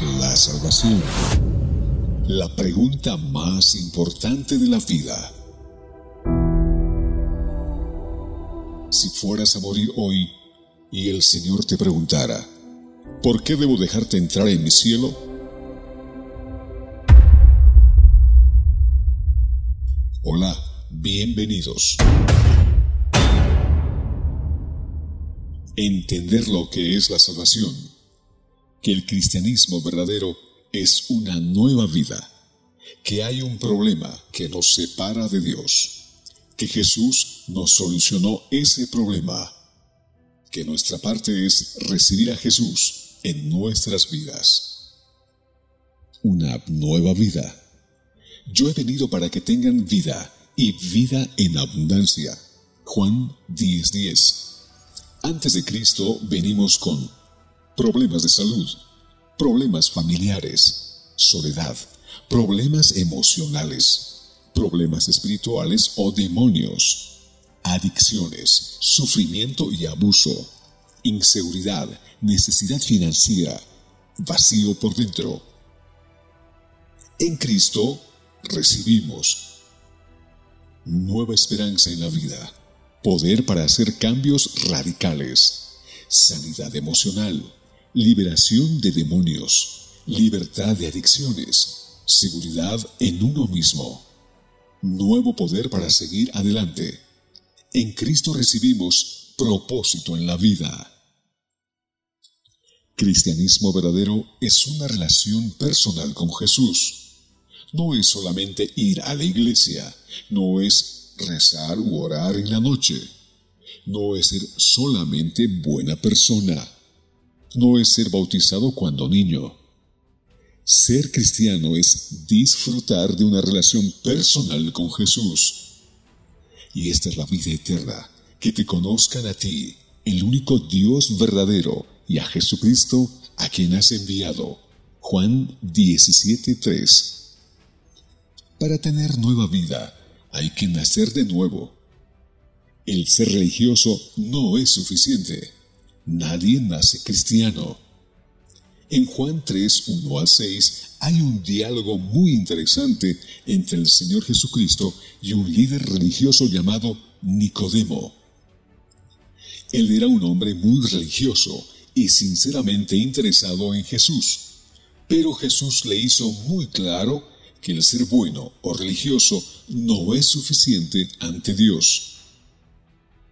La salvación. La pregunta más importante de la vida. Si fueras a morir hoy y el Señor te preguntara, ¿por qué debo dejarte entrar en mi cielo? Hola, bienvenidos. Entender lo que es la salvación, que el cristianismo verdadero es una nueva vida, que hay un problema que nos separa de Dios, que Jesús nos solucionó ese problema, que nuestra parte es recibir a Jesús en nuestras vidas. Una nueva vida. Yo he venido para que tengan vida y vida en abundancia. Juan 10:10. Antes de Cristo venimos con problemas de salud, problemas familiares, soledad, problemas emocionales, problemas espirituales o demonios, adicciones, sufrimiento y abuso, inseguridad, necesidad financiera, vacío por dentro. En Cristo recibimos nueva esperanza en la vida poder para hacer cambios radicales, sanidad emocional, liberación de demonios, libertad de adicciones, seguridad en uno mismo, nuevo poder para seguir adelante. En Cristo recibimos propósito en la vida. Cristianismo verdadero es una relación personal con Jesús. No es solamente ir a la iglesia, no es rezar u orar en la noche. No es ser solamente buena persona. No es ser bautizado cuando niño. Ser cristiano es disfrutar de una relación personal con Jesús. Y esta es la vida eterna, que te conozcan a ti, el único Dios verdadero, y a Jesucristo, a quien has enviado. Juan 17:3. Para tener nueva vida, hay que nacer de nuevo. El ser religioso no es suficiente. Nadie nace cristiano. En Juan 3, 1 al 6 hay un diálogo muy interesante entre el Señor Jesucristo y un líder religioso llamado Nicodemo. Él era un hombre muy religioso y sinceramente interesado en Jesús, pero Jesús le hizo muy claro que el ser bueno o religioso no es suficiente ante Dios.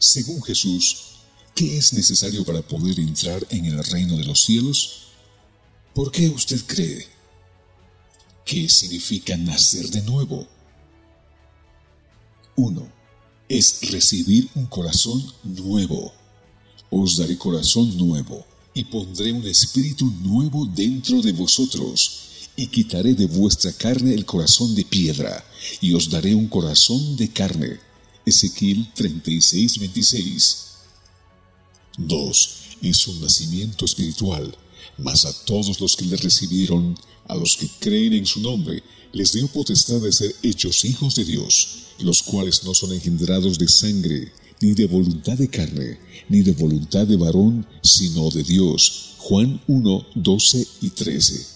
Según Jesús, ¿qué es necesario para poder entrar en el reino de los cielos? ¿Por qué usted cree? ¿Qué significa nacer de nuevo? 1. Es recibir un corazón nuevo. Os daré corazón nuevo y pondré un espíritu nuevo dentro de vosotros, y quitaré de vuestra carne el corazón de piedra, y os daré un corazón de carne. Ezequiel 36, 26. 2. Es un nacimiento espiritual, mas a todos los que le recibieron, a los que creen en su nombre, les dio potestad de ser hechos hijos de Dios, los cuales no son engendrados de sangre, ni de voluntad de carne, ni de voluntad de varón, sino de Dios. Juan 1, 12 y 13.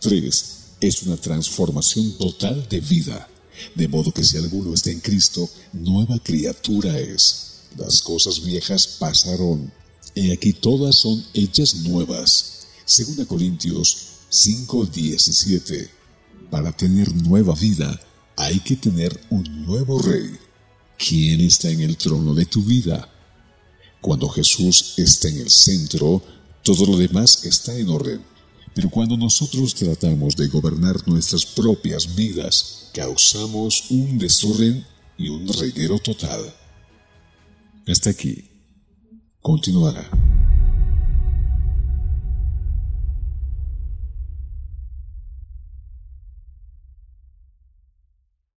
3. Es una transformación total de vida, de modo que si alguno está en Cristo, nueva criatura es. Las cosas viejas pasaron, y aquí todas son hechas nuevas. 2 Corintios 5:17. Para tener nueva vida hay que tener un nuevo rey. ¿Quién está en el trono de tu vida? Cuando Jesús está en el centro, todo lo demás está en orden. Pero cuando nosotros tratamos de gobernar nuestras propias vidas, causamos un desorden y un reguero total. Hasta aquí. Continuará.